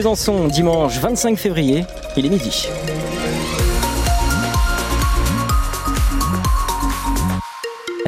Besançon, dimanche 25 février, il est midi.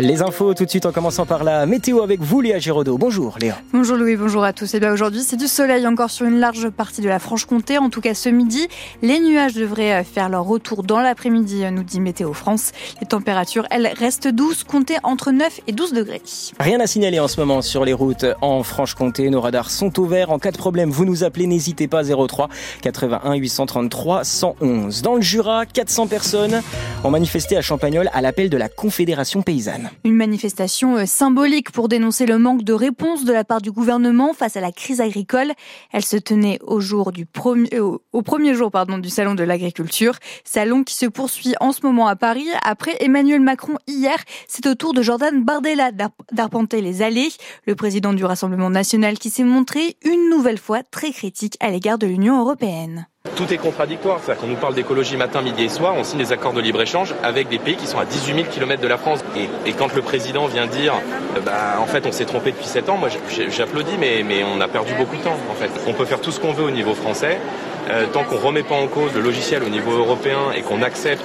Les infos tout de suite en commençant par la météo avec vous Léa Giraudot. Bonjour Léa. Bonjour Louis, bonjour à tous. Et eh bien aujourd'hui c'est du soleil encore sur une large partie de la Franche-Comté, en tout cas ce midi. Les nuages devraient faire leur retour dans l'après-midi, nous dit Météo France. Les températures, elles, restent douces, comptées entre 9 et 12 degrés. Rien à signaler en ce moment sur les routes en Franche-Comté. Nos radars sont ouverts. En cas de problème, vous nous appelez, n'hésitez pas 03 81 833 111. Dans le Jura, 400 personnes ont manifesté à Champagnol à l'appel de la Confédération paysanne. Une manifestation euh, symbolique pour dénoncer le manque de réponse de la part du gouvernement face à la crise agricole. Elle se tenait au jour du premier, euh, au premier jour pardon, du salon de l'agriculture, salon qui se poursuit en ce moment à Paris. Après Emmanuel Macron hier, c'est au tour de Jordan Bardella d'arpenter les allées, le président du Rassemblement national qui s'est montré une nouvelle fois très critique à l'égard de l'Union européenne. Tout est contradictoire. C'est-à-dire qu'on nous parle d'écologie matin, midi et soir, on signe des accords de libre-échange avec des pays qui sont à 18 000 km de la France. Et, quand le président vient dire, euh, bah, en fait, on s'est trompé depuis 7 ans, moi j'applaudis, mais, on a perdu beaucoup de temps, en fait. On peut faire tout ce qu'on veut au niveau français. Euh, tant qu'on remet pas en cause le logiciel au niveau européen et qu'on accepte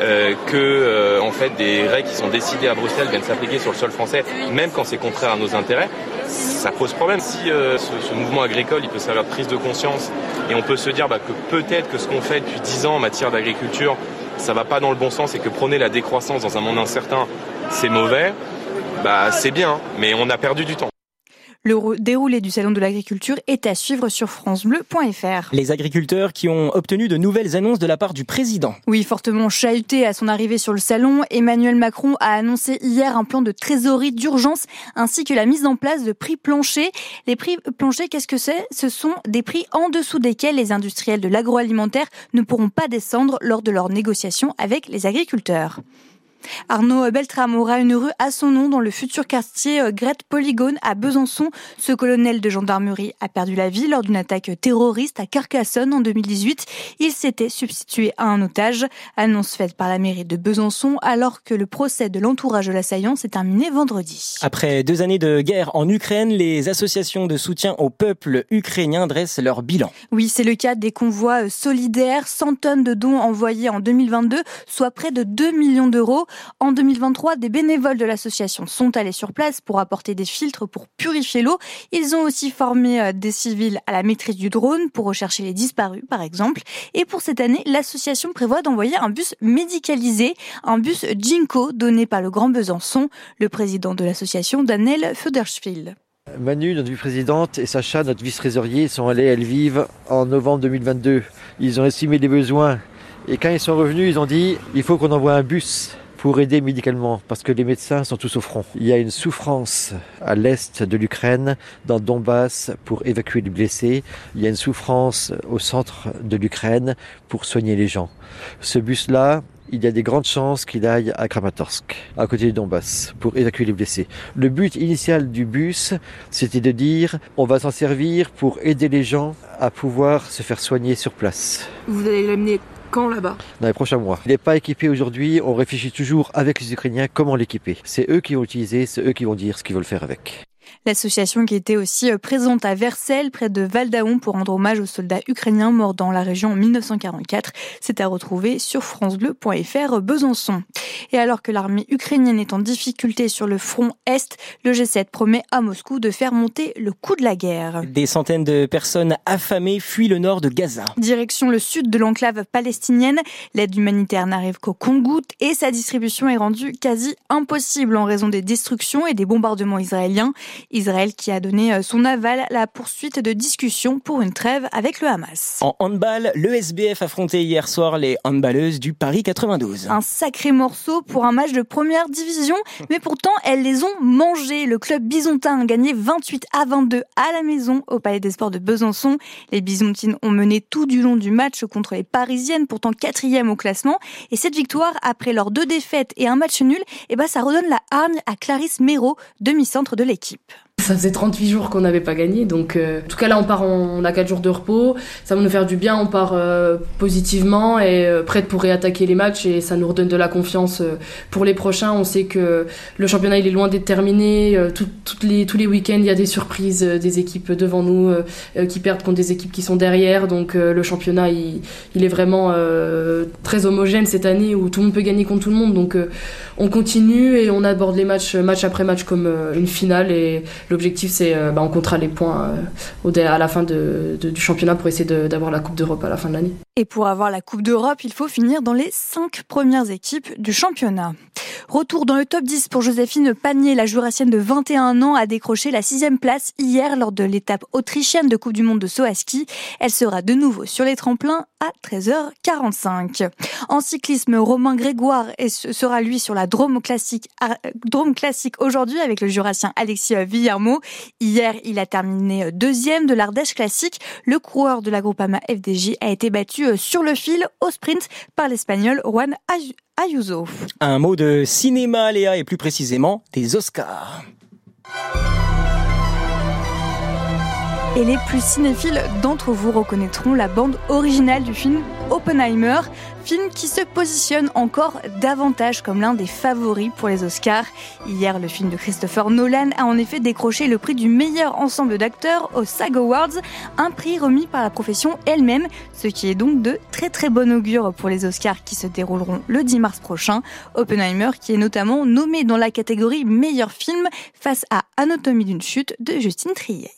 euh, que en fait des règles qui sont décidées à Bruxelles viennent s'appliquer sur le sol français, même quand c'est contraire à nos intérêts, ça pose problème. Si euh, ce, mouvement agricole il peut servir de prise de conscience et on peut se dire bah, que peut-être que ce qu'on fait depuis 10 ans en matière d'agriculture, ça va pas dans le bon sens et que prôner la décroissance dans un monde incertain, c'est mauvais, bah c'est bien, mais on a perdu du temps. Le déroulé du Salon de l'agriculture est à suivre sur francebleu.fr. Les agriculteurs qui ont obtenu de nouvelles annonces de la part du président. Oui, fortement chahuté à son arrivée sur le salon, Emmanuel Macron a annoncé hier un plan de trésorerie d'urgence ainsi que la mise en place de prix planchers. Les prix planchers, qu'est-ce que c'est? Ce sont des prix en dessous desquels les industriels de l'agroalimentaire ne pourront pas descendre lors de leurs négociations avec les agriculteurs. Arnaud Beltram aura une rue à son nom dans le futur quartier euh, Grette Polygone à Besançon. Ce colonel de gendarmerie a perdu la vie lors d'une attaque terroriste à Carcassonne en 2018. Il s'était substitué à un otage. Annonce faite par la mairie de Besançon alors que le procès de l'entourage de l'assaillant s'est terminé vendredi. Après deux années de guerre en Ukraine, les associations de soutien au peuple ukrainien dressent leur bilan. Oui, c'est le cas des convois solidaires, 100 tonnes de dons envoyés en 2022, soit près de 2 millions d'euros. En 2023, des bénévoles de l'association sont allés sur place pour apporter des filtres pour purifier l'eau. Ils ont aussi formé euh, des civils à la maîtrise du drone pour rechercher les disparus, par exemple. Et pour cette année, l'association prévoit d'envoyer un bus médicalisé, un bus Jinko donné par le Grand Besançon, le président de l'association, Daniel Födersfield. Manu, notre vice-présidente, et Sacha, notre vice-trésorier, sont allés à Lviv en novembre 2022. Ils ont estimé les besoins. Et quand ils sont revenus, ils ont dit il faut qu'on envoie un bus pour aider médicalement, parce que les médecins sont tous au front. Il y a une souffrance à l'est de l'Ukraine, dans Donbass, pour évacuer les blessés. Il y a une souffrance au centre de l'Ukraine pour soigner les gens. Ce bus-là, il y a des grandes chances qu'il aille à Kramatorsk, à côté du Donbass, pour évacuer les blessés. Le but initial du bus, c'était de dire on va s'en servir pour aider les gens à pouvoir se faire soigner sur place. Vous allez l'amener quand là-bas Dans les prochains mois. Il n'est pas équipé aujourd'hui, on réfléchit toujours avec les Ukrainiens comment l'équiper. C'est eux qui vont l'utiliser, c'est eux qui vont dire ce qu'ils veulent faire avec. L'association qui était aussi euh, présente à Versailles, près de Valdaon, pour rendre hommage aux soldats ukrainiens morts dans la région en 1944, c'est à retrouver sur francebleu.fr Besançon. Et alors que l'armée ukrainienne est en difficulté sur le front Est, le G7 promet à Moscou de faire monter le coût de la guerre. Des centaines de personnes affamées fuient le nord de Gaza. Direction le sud de l'enclave palestinienne, l'aide humanitaire n'arrive qu'au compte-gouttes et sa distribution est rendue quasi impossible en raison des destructions et des bombardements israéliens. Israël qui a donné euh, son aval à la poursuite de discussions pour une trêve avec le Hamas. En handball, le SBF affrontait hier soir les handballeuses du Paris 92. Un sacré morceau pour un match de première division, mais pourtant elles les ont mangés. Le club bisontin a gagné 28 à 22 à la maison au Palais des Sports de Besançon. Les bisontines ont mené tout du long du match contre les Parisiennes, pourtant quatrième au classement. Et cette victoire, après leurs deux défaites et un match nul, eh ben ça redonne la hargne à Clarisse Méraud, demi-centre de l'équipe. Ça faisait 38 jours qu'on n'avait pas gagné, donc euh, en tout cas là on part, on a 4 jours de repos, ça va nous faire du bien, on part euh, positivement et euh, prête pour réattaquer les matchs et ça nous redonne de la confiance pour les prochains. On sait que le championnat il est loin d'être terminé, toutes les, tous les week-ends il y a des surprises, des équipes devant nous qui perdent contre des équipes qui sont derrière, donc le championnat il, il, est vraiment très homogène cette année où tout le monde peut gagner contre tout le monde, donc on continue et on aborde les matchs match après match comme une finale et L'objectif, c'est euh, bah, on comptera les points euh, à la fin du championnat pour essayer d'avoir la Coupe d'Europe à la fin de l'année. Et pour avoir la Coupe d'Europe, il faut finir dans les cinq premières équipes du championnat. Retour dans le top 10 pour Joséphine Panier. La jurassienne de 21 ans a décroché la sixième place hier lors de l'étape autrichienne de Coupe du Monde de saut ski. Elle sera de nouveau sur les tremplins à 13h45. En cyclisme, Romain Grégoire sera lui sur la Drôme classique, Drôme classique aujourd'hui avec le jurassien Alexis Villermo. Hier, il a terminé deuxième de l'Ardèche classique. Le coureur de la Groupama FDJ a été battu sur le fil au sprint par l'Espagnol Juan Ayuso. Un mot de cinéma, Léa, et plus précisément des Oscars. Et les plus cinéphiles d'entre vous reconnaîtront la bande originale du film Oppenheimer, film qui se positionne encore davantage comme l'un des favoris pour les Oscars. Hier, le film de Christopher Nolan a en effet décroché le prix du meilleur ensemble d'acteurs aux SAG Awards, un prix remis par la profession elle-même, ce qui est donc de très très bon augure pour les Oscars qui se dérouleront le 10 mars prochain. Oppenheimer qui est notamment nommé dans la catégorie meilleur film face à Anatomie d'une chute de Justine Triet.